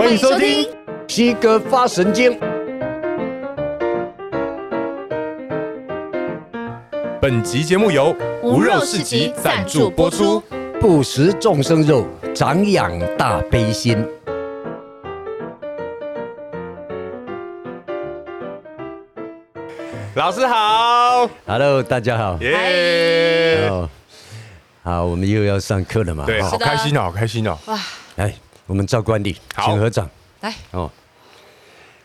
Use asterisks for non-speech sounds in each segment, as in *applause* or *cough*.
欢迎收听西哥发神经。本集节目由无肉市集赞助播出。不食众生肉，长养大悲心。老师好，Hello，大家好，耶、yeah！好，我们又要上课了嘛？对，好开心哦，好开心哦！哇，来，我们照惯例，请合掌。来哦，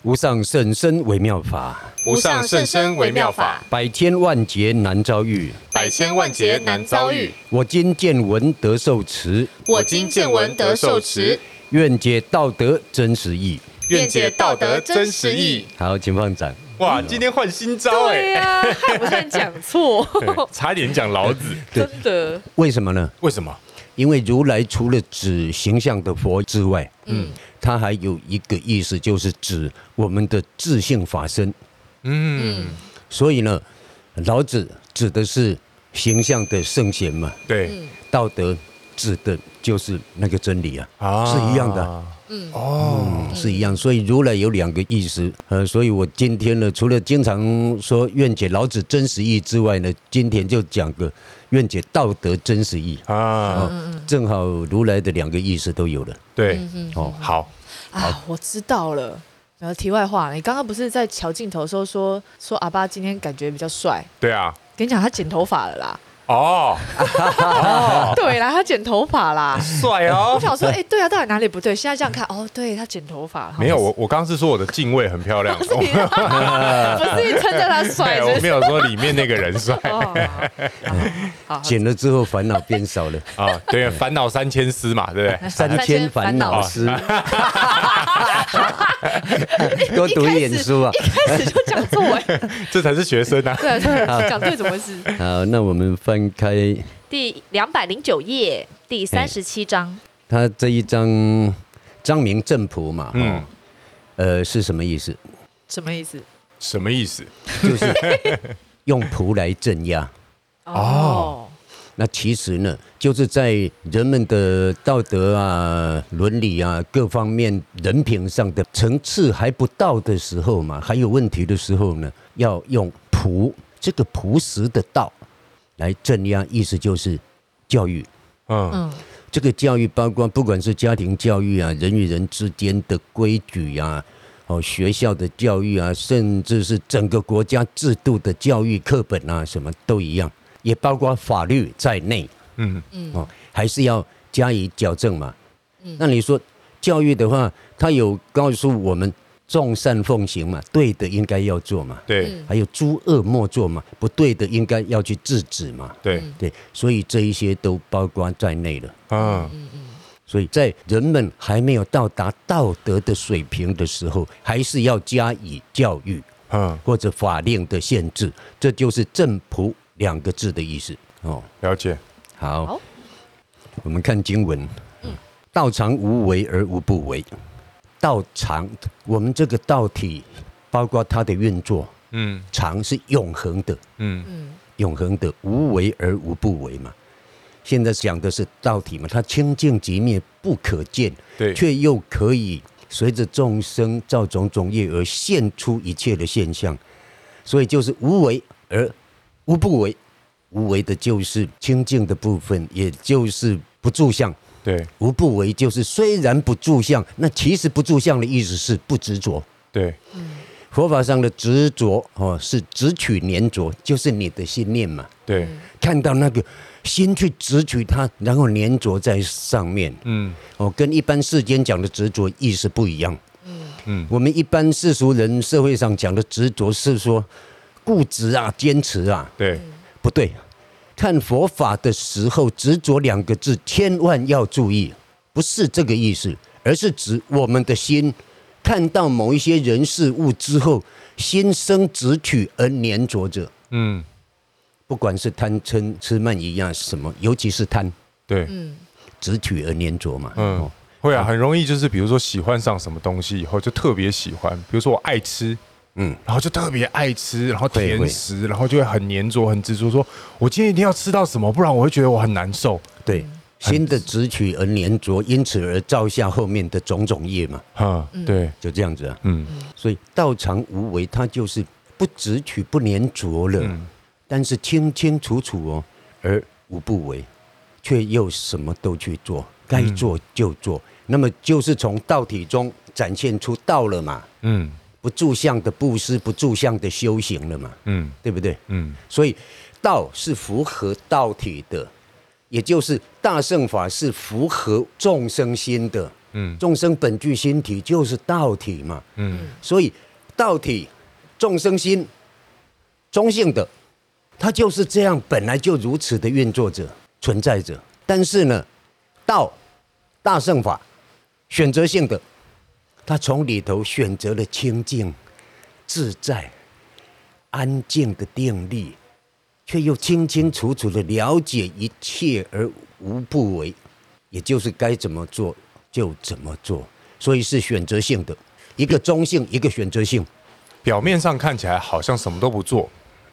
无上甚深微妙法，无上甚深微妙法，百千万劫难遭遇，百千万劫难遭遇。我今见闻得受持，我今见闻得受持，愿解道德真实义，愿解道德真实义。好，请放掌。哇，今天换新招哎！对呀，害我差点讲错，*laughs* 差点讲老子。*laughs* 真的？为什么呢？为什么？因为如来除了指形象的佛之外，嗯，他还有一个意思，就是指我们的自性法身。嗯，所以呢，老子指的是形象的圣贤嘛。对，道德指的就是那个真理啊，啊。是一样的。嗯。哦、嗯，是一样，所以如来有两个意思，呃，所以我今天呢，除了经常说愿解老子真实意之外呢，今天就讲个愿解道德真实意啊，正好如来的两个意思都有了。对，嗯、哦，好啊，我知道了。然后题外话，你刚刚不是在瞧镜头的时候说说阿爸今天感觉比较帅？对啊，跟你讲他剪头发了啦。哦，*laughs* 对啦，他剪头发啦，帅哦！我想说，哎，对啊，到底哪里不对？现在这样看，哦，对他剪头发，没有我，我刚刚是说我的敬畏很漂亮，*laughs* 不是你称赞他帅，我没有说里面那个人帅。*laughs* 剪了之后烦恼变少了啊，对，烦恼三千丝嘛，对不对？三千烦恼丝，多读一点书啊！一开始就讲错哎，这才是学生啊！对，讲对怎么回事？好，那我们翻开第两百零九页第三十七章。他这一章章名正谱嘛，嗯，呃，是什么意思？什么意思？什么意思？就是 *laughs* 用仆来镇压。哦。那其实呢，就是在人们的道德啊、伦理啊各方面人品上的层次还不到的时候嘛，还有问题的时候呢，要用朴这个朴实的道来镇压，意思就是教育。嗯嗯，这个教育包括不管是家庭教育啊、人与人之间的规矩啊、哦学校的教育啊，甚至是整个国家制度的教育课本啊，什么都一样。也包括法律在内，嗯嗯，哦，还是要加以矫正嘛。那你说教育的话，他有告诉我们众善奉行嘛，对的应该要做嘛。对，还有诸恶莫作嘛，不对的应该要去制止嘛。对对，所以这一些都包括在内了。啊嗯嗯，所以在人们还没有到达道德的水平的时候，还是要加以教育，嗯，或者法令的限制，这就是正朴。两个字的意思哦，了解。好，好我们看经文。道常无为而无不为。道常，我们这个道体，包括它的运作，嗯，常是永恒的，嗯嗯，永恒的，无为而无不为嘛。现在讲的是道体嘛，它清净寂灭，不可见，对，却又可以随着众生造种种业而现出一切的现象，所以就是无为而。无不为，无为的就是清净的部分，也就是不住相。对，无不为就是虽然不住相，那其实不住相的意思是不执着。对，佛法上的执着哦，是执取粘着，就是你的心念嘛。对，看到那个心去执取它，然后粘着在上面。嗯，哦，跟一般世间讲的执着意思不一样。嗯嗯，我们一般世俗人社会上讲的执着是说。固执啊，坚持啊，对，不对。看佛法的时候，执着两个字千万要注意，不是这个意思，而是指我们的心看到某一些人事物之后，心生执取而粘着着。嗯，不管是贪嗔痴慢疑啊什么，尤其是贪，对，嗯，执取而粘着嘛。嗯，会啊，很容易就是比如说喜欢上什么东西以后，就特别喜欢，比如说我爱吃。嗯，然后就特别爱吃，然后甜食，然后就会很黏着、很执着，说我今天一定要吃到什么，不然我会觉得我很难受。对，新的执取而粘着，因此而造下后面的种种业嘛。哈，对，就这样子啊。嗯，所以道常无为，它就是不执取、不粘着了，嗯但是清清楚楚哦，而无不为，却又什么都去做，该做就做。那么就是从道体中展现出道了嘛。嗯不住相的布施，不住相的修行了嘛。嗯对不对？嗯所以道是符合道体的，也就是大圣法是符合众生心的。嗯众生本具心体就是道体嘛。嗯所以道体众生心中性的，它就是这样，本来就如此的运作着、存在着。但是呢，道大圣法选择性的，它从里头选择了清净、自在、安静的定力，却又清清楚楚的了解一切而无不为，也就是该怎么做就怎么做，所以是选择性的，一个中性，一个选择性。表面上看起来好像什么都不做，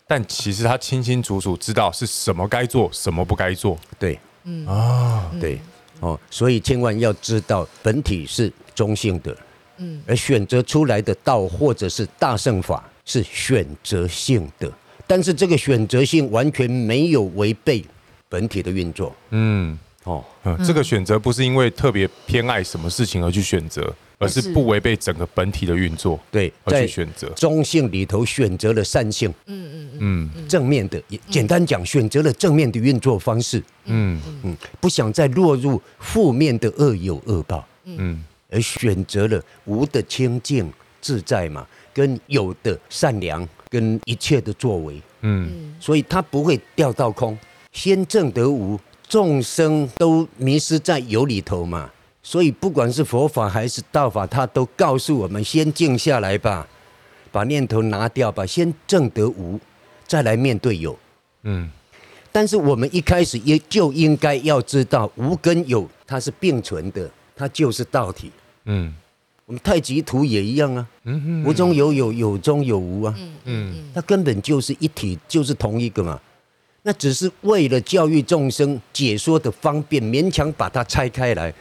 但其实他清清楚楚知道是什么该做，什么不该做。对，嗯。啊，对，哦，所以千万要知道本体是中性的，嗯，而选择出来的道或者是大圣法是选择性的，但是这个选择性完全没有违背本体的运作，嗯。哦，嗯，这个选择不是因为特别偏爱什么事情而去选择，而是不违背整个本体的运作对，而在去选择。中性里头选择了善性，嗯嗯嗯。正面的，简单讲，选择了正面的运作方式，嗯。嗯，不想再落入负面的恶有恶报。嗯而选择了无的清净自在嘛，跟有的善良，跟一切的作为，嗯所以他不会掉到空。先证得无，众生都迷失在有里头嘛，所以不管是佛法还是道法，他都告诉我们：先静下来吧，把念头拿掉吧，先证得无，再来面对有。嗯但是我们一开始也就应该要知道，无跟有它是并存的，它就是道体。嗯。我们太极图也一样啊，嗯无中有有，有中有无啊，嗯嗯它根本就是一体，就是同一个嘛。那只是为了教育众生解说的方便，勉强把它拆开来。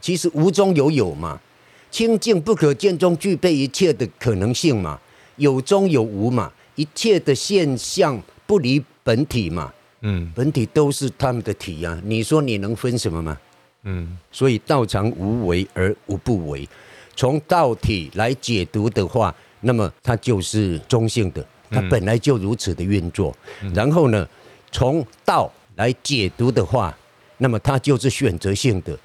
其实无中有有嘛，清净不可见中具备一切的可能性嘛，有中有无嘛，一切的现象不离本体嘛，嗯。本体都是他们的体啊。你说你能分什么吗？嗯所以道常无为而无不为。从道体来解读的话，那么它就是中性的，它本来就如此的运作。然后呢，从道来解读的话，那么它就是选择性的，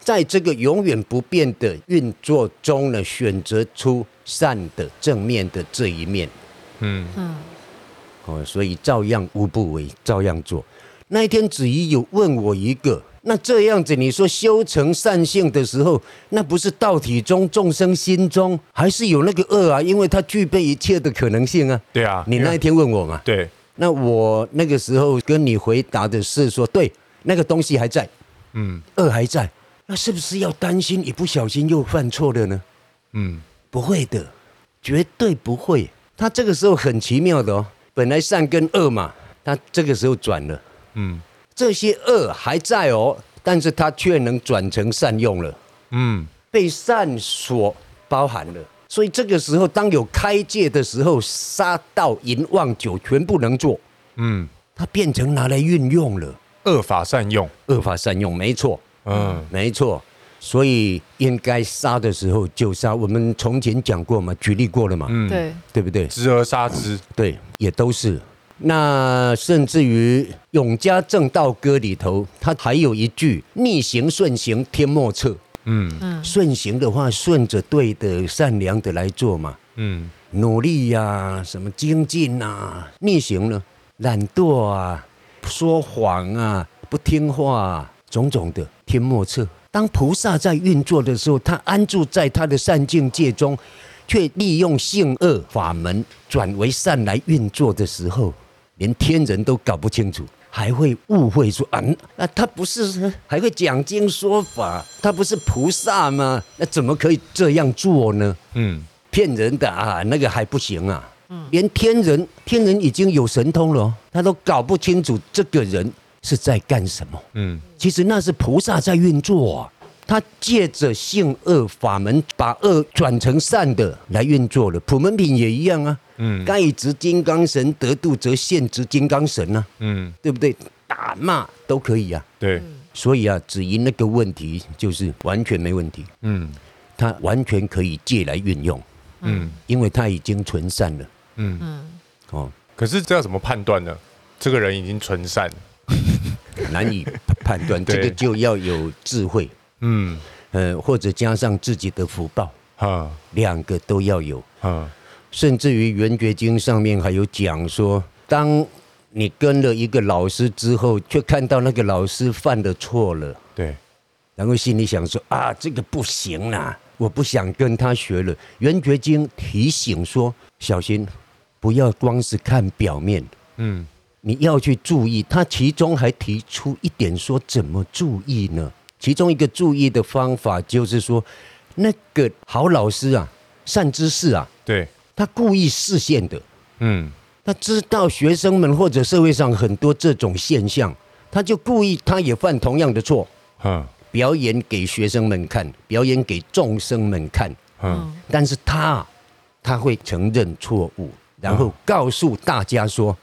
在这个永远不变的运作中呢，选择出善的正面的这一面。嗯嗯哦，所以照样无不为，照样做。那一天子怡有问我一个，那这样子你说修成善性的时候，那不是道体中众生心中还是有那个恶啊？因为它具备一切的可能性啊。对啊，你那一天问我嘛？对那我那个时候跟你回答的是说，对，那个东西还在，嗯恶还在，那是不是要担心一不小心又犯错了呢？嗯不会的，绝对不会。他这个时候很奇妙的哦，本来善跟恶嘛，他这个时候转了，嗯这些恶还在哦，但是它却能转成善用了，嗯被善所包含了。所以这个时候，当有开戒的时候，杀盗淫妄酒全部能做，嗯，它变成拿来运用了，恶法善用。恶法善用，没错。嗯没错，所以应该杀的时候就杀。我们从前讲过嘛，举例过了嘛，嗯，，对，对不对？知而杀之。对，也都是。那甚至于《永嘉正道歌》里头，它还有一句“逆行顺行，天莫测”。嗯嗯顺行的话，顺着对的、善良的来做嘛，嗯努力呀、什么精进呐。逆行呢，懒惰啊，说谎啊，不听话啊，种种的，天莫测。当菩萨在运作的时候，他安住在他的善境界中，却利用性恶法门转为善来运作的时候，连天人都搞不清楚，还会误会说啊，那他不是还会讲经说法，他不是菩萨吗？那怎么可以这样做呢？嗯骗人的啊，那个还不行啊。连天人，天人已经有神通了哦，他都搞不清楚这个人是在干什么？嗯，其实那是菩萨在运作啊，他借着性恶法门，把恶转成善的来运作了。普门品也一样啊，嗯，该执金刚神得度，则现执金刚神啊，嗯，对不对？打骂都可以啊，对，所以啊，只因那个问题就是完全没问题，嗯，他完全可以借来运用，嗯，因为他已经存善了，嗯。嗯，哦，可是这要怎么判断呢？这个人已经纯善，*laughs* 难以判断，这个就要有智慧，嗯，呃，或者加上自己的福报，啊，两个都要有，啊，甚至于《圆觉经》上面还有讲说，当你跟了一个老师之后，却看到那个老师犯了错了，对，然后心里想说啊，这个不行啦，我不想跟他学了。《圆觉经》提醒说，小心，不要光是看表面，嗯，你要去注意。他其中还提出一点说，怎么注意呢？其中一个注意的方法就是说，那个好老师啊，善知识啊，对，他故意视线的，嗯。他知道学生们或者社会上很多这种现象，他就故意他也犯同样的错，嗯，表演给学生们看，表演给众生们看，嗯，但是他他会承认错误，然后告诉大家说，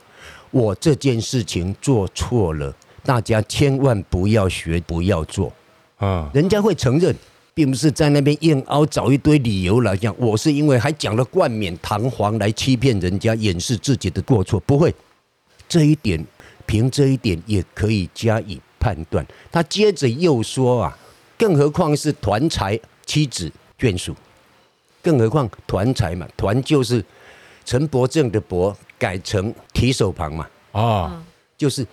我这件事情做错了，大家千万不要学，不要做，啊，人家会承认。并不是在那边硬凹找一堆理由来讲，我是因为还讲了冠冕堂皇来欺骗人家，掩饰自己的过错。不会，这一点凭这一点也可以加以判断。他接着又说啊，更何况是团财妻子眷属，更何况团财嘛，团就是陈伯正的伯改成提手旁嘛，啊，就是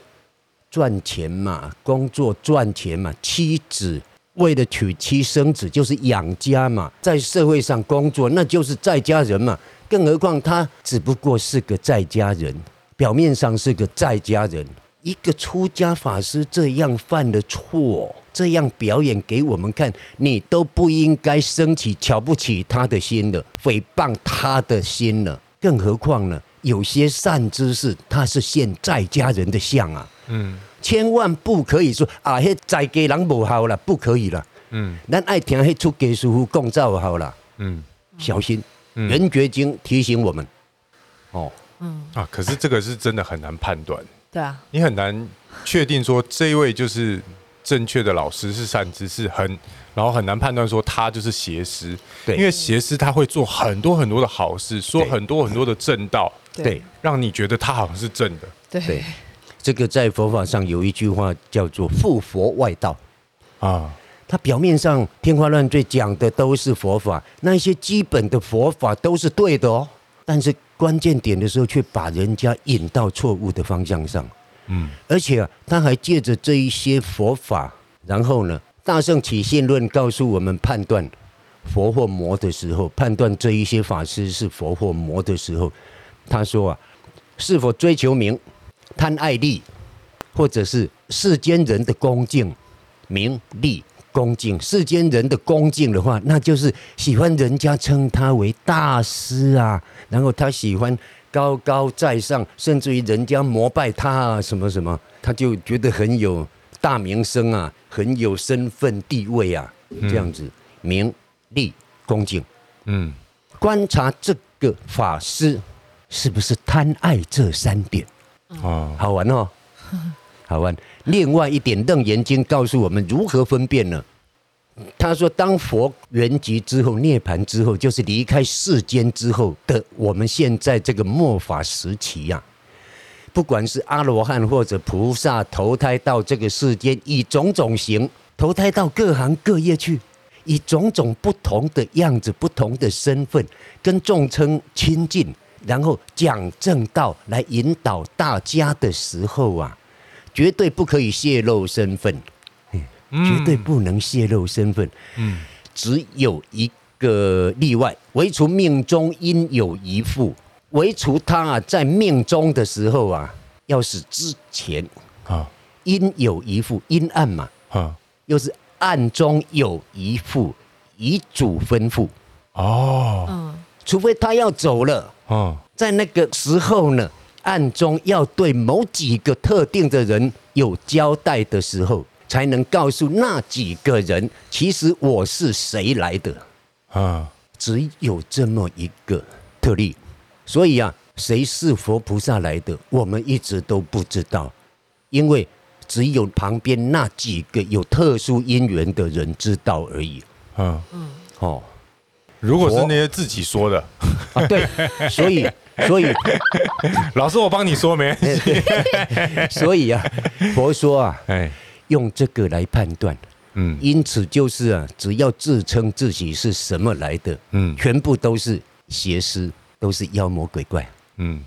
赚钱嘛，工作赚钱嘛，妻子。为了娶妻生子，就是养家嘛，在社会上工作，那就是在家人嘛。更何况他只不过是个在家人，表面上是个在家人。一个出家法师这样犯了错，这样表演给我们看，你都不应该升起瞧不起他的心了，诽谤他的心了。更何况呢，有些善知识他是现在家人的相啊，嗯。千万不可以说啊，迄在家人不好了，不可以了。嗯，咱爱听迄出家师父讲就好了。嗯，小心。嗯，《圆觉经》提醒我们。哦，嗯啊，可是这个是真的很难判断。对啊，你很难确定说这一位就是正确的老师是善知识，很然后很难判断说他就是邪师。对，因为邪师他会做很多很多的好事，说很多很多的正道，对，让你觉得他好像是正的。对。这个在佛法上有一句话叫做“附佛外道”，啊，他表面上天花乱坠讲的都是佛法，那些基本的佛法都是对的哦，但是关键点的时候却把人家引到错误的方向上，嗯，而且啊，他还借着这一些佛法，然后呢，《大圣起信论》告诉我们判断佛或魔的时候，判断这一些法师是佛或魔的时候，他说啊，是否追求名？贪爱利，或者是世间人的恭敬、名利、恭敬。世间人的恭敬的话，那就是喜欢人家称他为大师啊，然后他喜欢高高在上，甚至于人家膜拜他啊，什么什么，他就觉得很有大名声啊，很有身份地位啊，这样子，名利恭敬。嗯，观察这个法师是不是贪爱这三点？哦，好玩哦，*laughs* 好玩。另外一点，《楞严经》告诉我们如何分辨呢？他说，当佛圆寂之后，涅盘之后，就是离开世间之后的我们现在这个末法时期呀、啊，不管是阿罗汉或者菩萨投胎到这个世间，以种种形投胎到各行各业去，以种种不同的样子、不同的身份，跟众生亲近。然后讲正道来引导大家的时候啊，绝对不可以泄露身份，绝对不能泄露身份。嗯，只有一个例外，唯除命中应有一副，唯除他啊在命中的时候啊，要是之前啊。应有一副阴暗嘛，啊，又是暗中有一副遗嘱吩咐。哦，嗯，除非他要走了。哦，在那个时候呢，暗中要对某几个特定的人有交代的时候，才能告诉那几个人，其实我是谁来的啊？只有这么一个特例，所以啊，谁是佛菩萨来的，我们一直都不知道，因为只有旁边那几个有特殊因缘的人知道而已。嗯嗯，哦。如果是那些自己说的。啊，对，所以所以。*laughs* 老师我帮你说没？关系，所以啊，佛说啊，哎，用这个来判断，嗯，因此就是啊，只要自称自己是什么来的，嗯，全部都是邪师，都是妖魔鬼怪，嗯，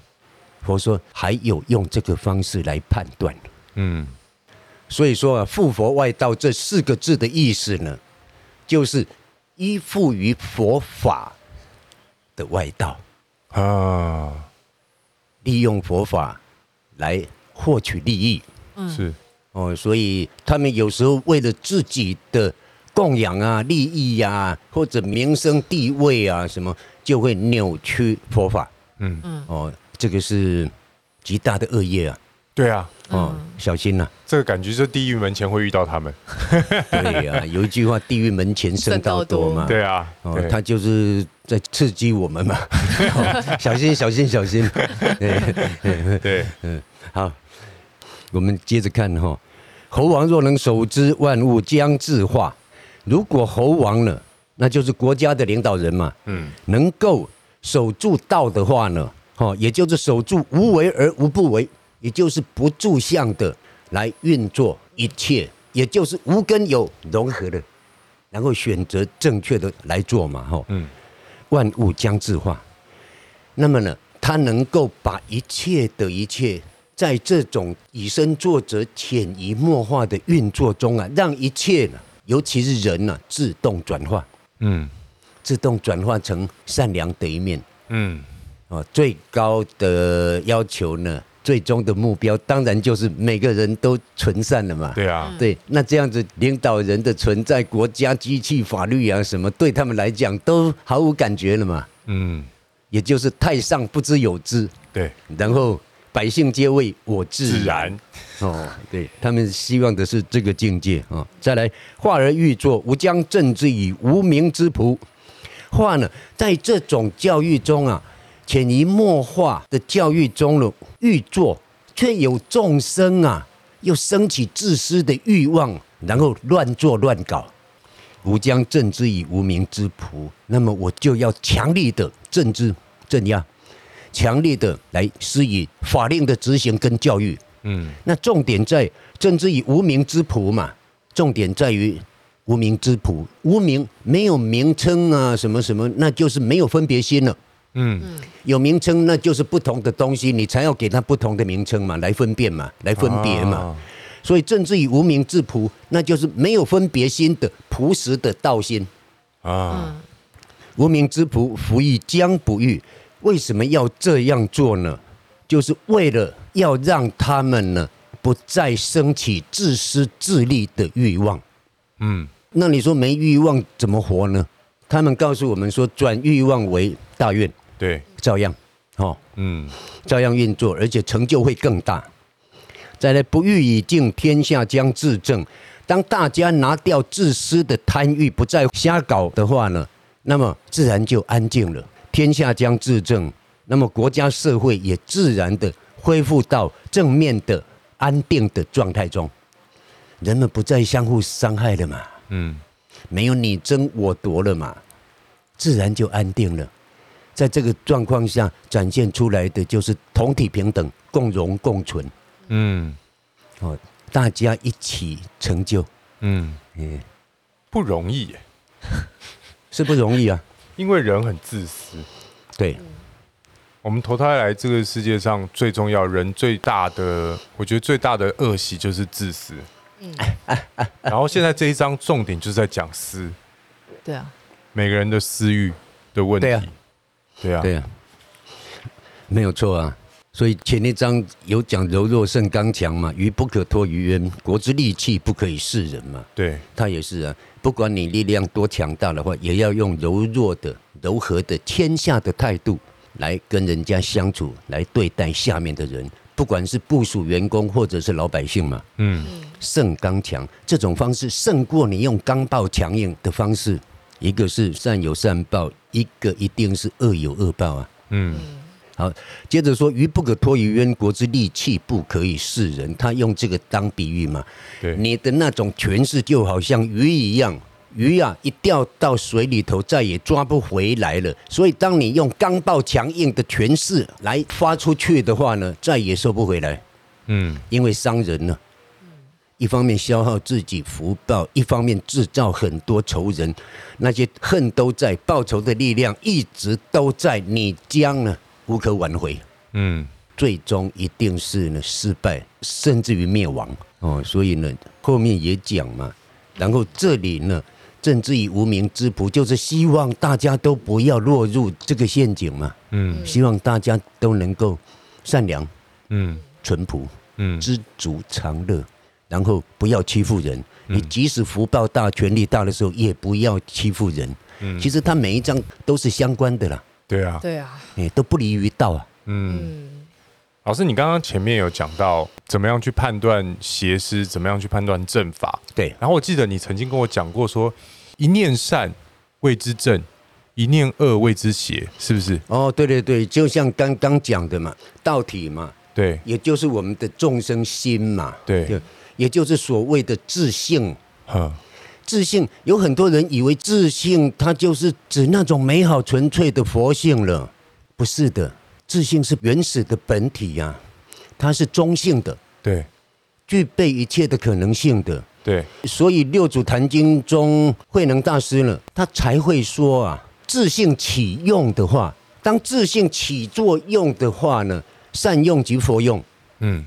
佛说还有用这个方式来判断，嗯，所以说啊，附佛外道这四个字的意思呢，就是。依附于佛法的外道啊，利用佛法来获取利益，嗯。是。哦，所以他们有时候为了自己的供养啊、利益呀、啊，或者名声地位啊什么，就会扭曲佛法。嗯。嗯，哦，这个是极大的恶业啊。对啊。哦，小心呐、啊！这个感觉是地狱门前会遇到他们。对呀、啊，*laughs* 有一句话，“地狱门前僧道多”嘛。对啊，哦，他就是在刺激我们嘛。*laughs* 哦、小心，小心，小心。对对，嗯，好，我们接着看哈。猴王若能守之，万物将自化。如果猴王呢，那就是国家的领导人嘛。嗯，能够守住道的话呢，哦，也就是守住无为而无不为。也就是不住相的来运作一切，也就是无根有融合的，然后选择正确的来做嘛，哈，嗯，万物将自化。那么呢，他能够把一切的一切，在这种以身作则、潜移默化的运作中啊，让一切呢，尤其是人呢，自动转化，嗯，自动转化成善良的一面，嗯，哦，最高的要求呢。最终的目标当然就是每个人都存善了嘛。对啊，对，那这样子领导人的存在、国家机器、法律啊什么，对他们来讲都毫无感觉了嘛。嗯，也就是太上不知有之。对，然后百姓皆为我自然。自然哦，对他们希望的是这个境界啊。再来，化而欲作，吾将镇之以无名之仆。化呢，在这种教育中啊。潜移默化的教育中了，欲作却有众生啊，又升起自私的欲望，然后乱做乱搞。吾将镇之以无名之仆，那么我就要强力的镇之镇压，强力的来施以法令的执行跟教育。嗯，那重点在镇之以无名之仆嘛，重点在于无名之仆，无名没有名称啊，什么什么，那就是没有分别心了。嗯，有名称那就是不同的东西，你才要给它不同的名称嘛，来分辨嘛，来分别嘛。啊、所以政治以无名之朴，那就是没有分别心的朴实的道心啊。无名之仆，夫亦将不欲。为什么要这样做呢？就是为了要让他们呢不再升起自私自利的欲望。嗯，那你说没欲望怎么活呢？他们告诉我们说，转欲望为大愿。对，照样，哦，嗯，照样运作，而且成就会更大。再来，不欲以静，天下将自正。当大家拿掉自私的贪欲，不再瞎搞的话呢，那么自然就安静了，天下将自正。那么国家社会也自然的恢复到正面的安定的状态中，人们不再相互伤害了嘛，嗯，没有你争我夺了嘛，自然就安定了。在这个状况下展现出来的就是同体平等、共荣共存。嗯，哦，大家一起成就。嗯，嗯，不容易，*laughs* 是不容易啊，因为人很自私。对，我们投胎来这个世界上，最重要人最大的，我觉得最大的恶习就是自私。嗯，*laughs* 然后现在这一章重点就是在讲私。对啊，每个人的私欲的问题。对啊，对啊，对啊没有错啊。所以前一章有讲柔弱胜刚强嘛，鱼不可脱于渊，国之利器不可以示人嘛。对，他也是啊。不管你力量多强大的话，也要用柔弱的、柔和的、天下的态度来跟人家相处，来对待下面的人，不管是部署员工或者是老百姓嘛。嗯，胜刚强这种方式胜过你用刚暴强硬的方式，一个是善有善报，一个一定是恶有恶报啊。嗯，好，接着说鱼不可脱于渊，国之利器不可以示人。他用这个当比喻嘛。对，你的那种权势就好像鱼一样。鱼啊，一掉到水里头，再也抓不回来了。所以，当你用刚暴强硬的权势来发出去的话呢，再也收不回来。嗯，因为伤人呢，一方面消耗自己福报，一方面制造很多仇人，那些恨都在，报仇的力量一直都在，你将呢无可挽回。嗯，最终一定是呢失败，甚至于灭亡。哦，所以呢，后面也讲嘛，然后这里呢。政治以无名之仆，就是希望大家都不要落入这个陷阱嘛。嗯，希望大家都能够善良，嗯，淳朴，嗯，知足常乐，然后不要欺负人。你即使福报大、权力大的时候，也不要欺负人。嗯，其实他每一章都是相关的啦。对啊，对啊，哎，都不离于道啊。嗯，老师，你刚刚前面有讲到怎么样去判断邪师，怎么样去判断正法。对，然后我记得你曾经跟我讲过说。一念善谓之正，一念恶谓之邪，是不是？哦，对对对，就像刚刚讲的嘛，道体嘛，对，也就是我们的众生心嘛，对，也就是所谓的自信。哈，自信有很多人以为自信它就是指那种美好纯粹的佛性了，不是的，自信是原始的本体呀，它是中性的，对，具备一切的可能性的。对，所以六祖坛经中慧能大师呢，他才会说啊，自信起用的话，当自信起作用的话呢，善用即佛用，嗯，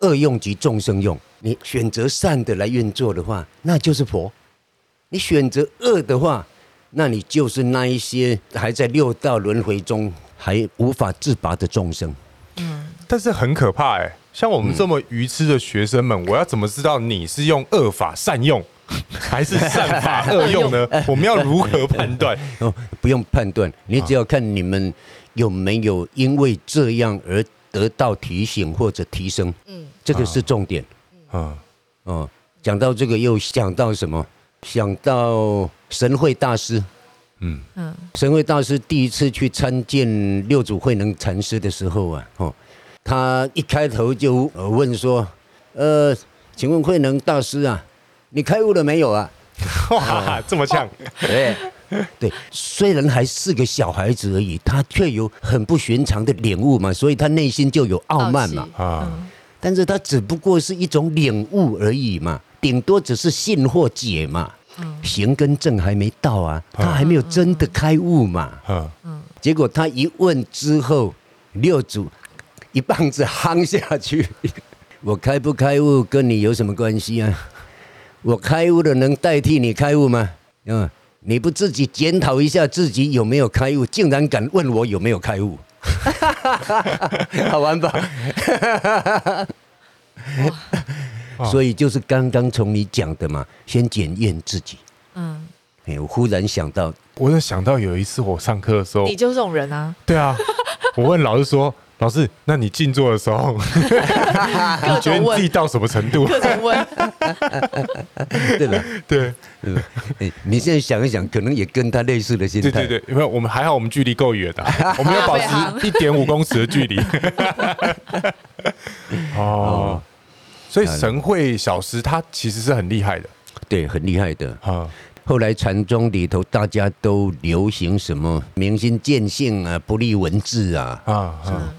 恶用即众生用。你选择善的来运作的话，那就是佛；你选择恶的话，那你就是那一些还在六道轮回中还无法自拔的众生。嗯，但是很可怕哎。像我们这么愚痴的学生们，我要怎么知道你是用恶法善用，*laughs* 还是善法恶用呢？*laughs* 我们要如何判断？*laughs* 哦，不用判断，你只要看你们有没有因为这样而得到提醒或者提升。嗯，这个是重点。啊，哦，讲到这个又想到什么？想到神会大师。嗯嗯，神会大师第一次去参见六祖慧能禅师的时候啊，哦。他一开头就问说：“呃，请问慧能大师啊，你开悟了没有啊？” *laughs* 哇，这么呛！对对，虽然还是个小孩子而已，他却有很不寻常的领悟嘛，所以他内心就有傲慢嘛。啊，但是他只不过是一种领悟而已嘛，顶多只是信或解嘛。行跟正还没到啊，他还没有真的开悟嘛。嗯嗯。结果他一问之后，六祖。一棒子夯下去，*laughs* 我开不开悟跟你有什么关系啊？我开悟了能代替你开悟吗？嗯，你不自己检讨一下自己有没有开悟，竟然敢问我有没有开悟？*laughs* *laughs* 好玩吧？所以就是刚刚从你讲的嘛，先检验自己。嗯，哎，我忽然想到，我就想到有一次我上课的时候，你就是这种人啊？对啊，我问老师说。老师，那你静坐的时候，*laughs* 你觉得你自己到什么程度？各种问，*laughs* 对吧？对，哎，你现在想一想，可能也跟他类似的心态。对对对，因为我们还好，我们距离够远的，*laughs* 我们要保持一点五公尺的距离。哦，所以神会小师他其实是很厉害的，对，很厉害的。啊。后来禅宗里头，大家都流行什么明心见性啊，不立文字啊，啊啊。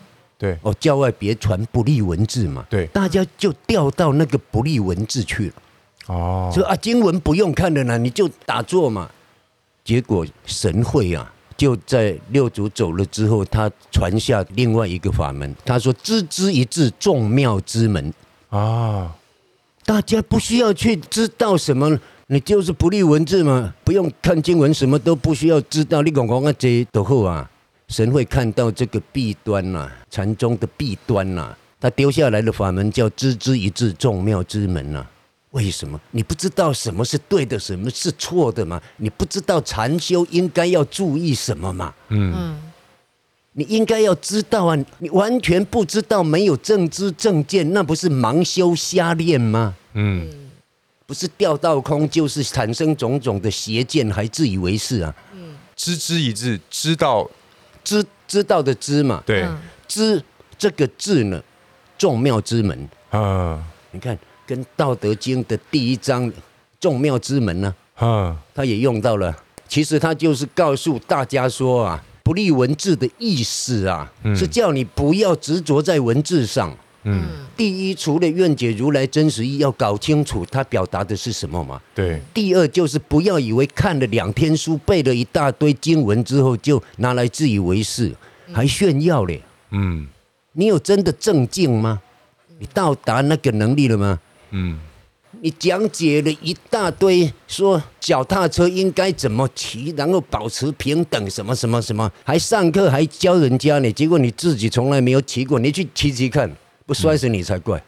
对哦，教外别传不利文字嘛。对，大家就掉到那个不利文字去了。哦，说啊，经文不用看了呢，你就打坐嘛。结果神会啊，就在六祖走了之后，他传下另外一个法门。他说：“知之一字，众妙之门。”啊，大家不需要去知道什么，你就是不立文字嘛，不用看经文，什么都不需要知道。你讲讲啊，这都好啊。神会看到这个弊端呐，禅宗的弊端呐，他丢下来的法门叫知之一字，众妙之门呐。为什么？你不知道什么是对的，什么是错的吗？你不知道禅修应该要注意什么吗？嗯，你应该要知道啊！你完全不知道，没有正知正见，那不是盲修瞎练吗？嗯，不是掉到空，就是产生种种的邪见，还自以为是啊。嗯，知之以智，知道知知道的知嘛。对，知这个字呢，众妙之门啊。你看，跟《道德经》的第一章众妙之门呢，啊，他也用到了。其实他就是告诉大家说啊。不立文字的意思啊，嗯、是叫你不要执着在文字上。嗯，第一，除了愿解如来真实意，要搞清楚他表达的是什么嘛。对。第二，就是不要以为看了两天书，背了一大堆经文之后，就拿来自以为是，还炫耀嘞。嗯。你有真的正境吗？你到达那个能力了吗？嗯。你讲解了一大堆，说脚踏车应该怎么骑，然后保持平等，什么什么什么，还上课还教人家呢。结果你自己从来没有骑过，你去骑骑看，不摔死你才怪。嗯、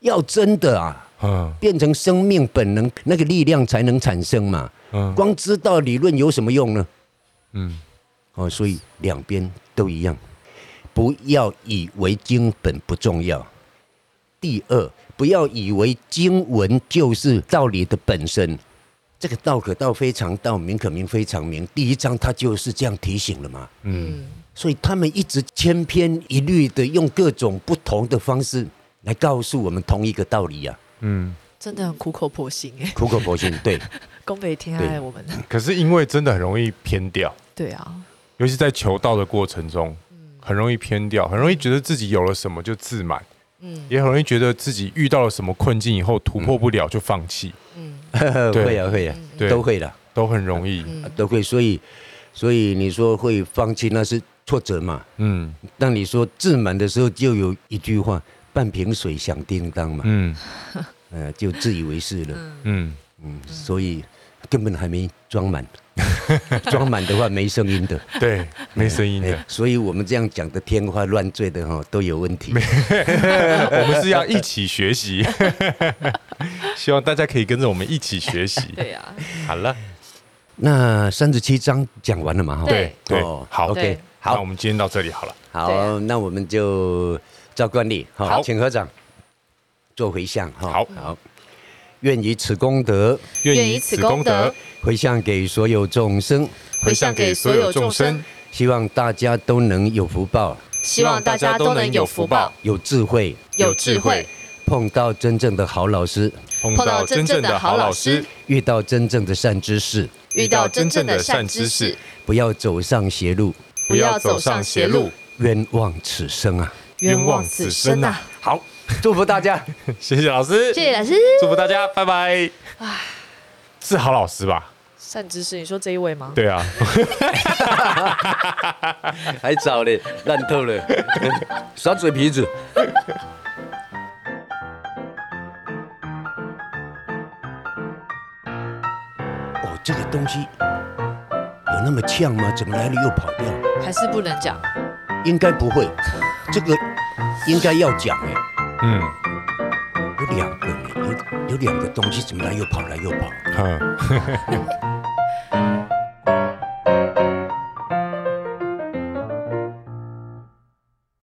要真的啊，嗯、变成生命本能，那个力量才能产生嘛。嗯、光知道理论有什么用呢？嗯，哦，所以两边都一样，不要以为经本不重要。第二。不要以为经文就是道理的本身，这个道可道非常道，名可名非常名。第一章他就是这样提醒了嘛。嗯，所以他们一直千篇一律的用各种不同的方式来告诉我们同一个道理呀。嗯，真的很苦口婆心哎。苦口婆心，对。*laughs* 宫北天爱我们。可是因为真的很容易偏掉。对啊。尤其在求道的过程中，很容易偏掉，很容易觉得自己有了什么就自满。嗯，也很容易觉得自己遇到了什么困境以后突破不了就放弃。嗯，*laughs* 会呀会呀，都会的，都很容易，都会。所以，所以你说会放弃那是挫折嘛。嗯，当你说自满的时候，就有一句话：半瓶水响叮当嘛。嗯，呃，就自以为是了。嗯嗯，所以根本还没装满。*laughs* 装满的话没声音的，对，没声音的，所以我们这样讲的天花乱坠的哈都有问题。*laughs* 我们是要一起学习，*laughs* 希望大家可以跟着我们一起学习。对呀，好了，那三十七章讲完了嘛？哈对对，好，OK，好，那我们今天到这里好了。好，那我们就照惯例，好，请合掌做回向哈。好，好。愿以此功德，愿以此功德回向给所有众生，回向给所有众生。希望大家都能有福报，希望大家都能有福报，有智慧，有智慧。碰到真正的好老师，碰到真正的好老师，遇到真正的善知识，遇到真正的善知识。不要走上邪路，不要走上邪路。冤枉此生啊，冤枉此生啊。好。*laughs* 祝福大家，*laughs* 谢谢老师，谢谢老师，祝福大家，拜拜。唉，是好老师吧？善知识，你说这一位吗？对啊，*laughs* 还早嘞，烂透了，耍嘴皮子。哦，这个东西有那么呛吗？怎么来了又跑掉？还是不能讲？应该不会，这个应该要讲哎。嗯，有两个，有有两个东西，怎么来又跑来又跑？哈。*laughs*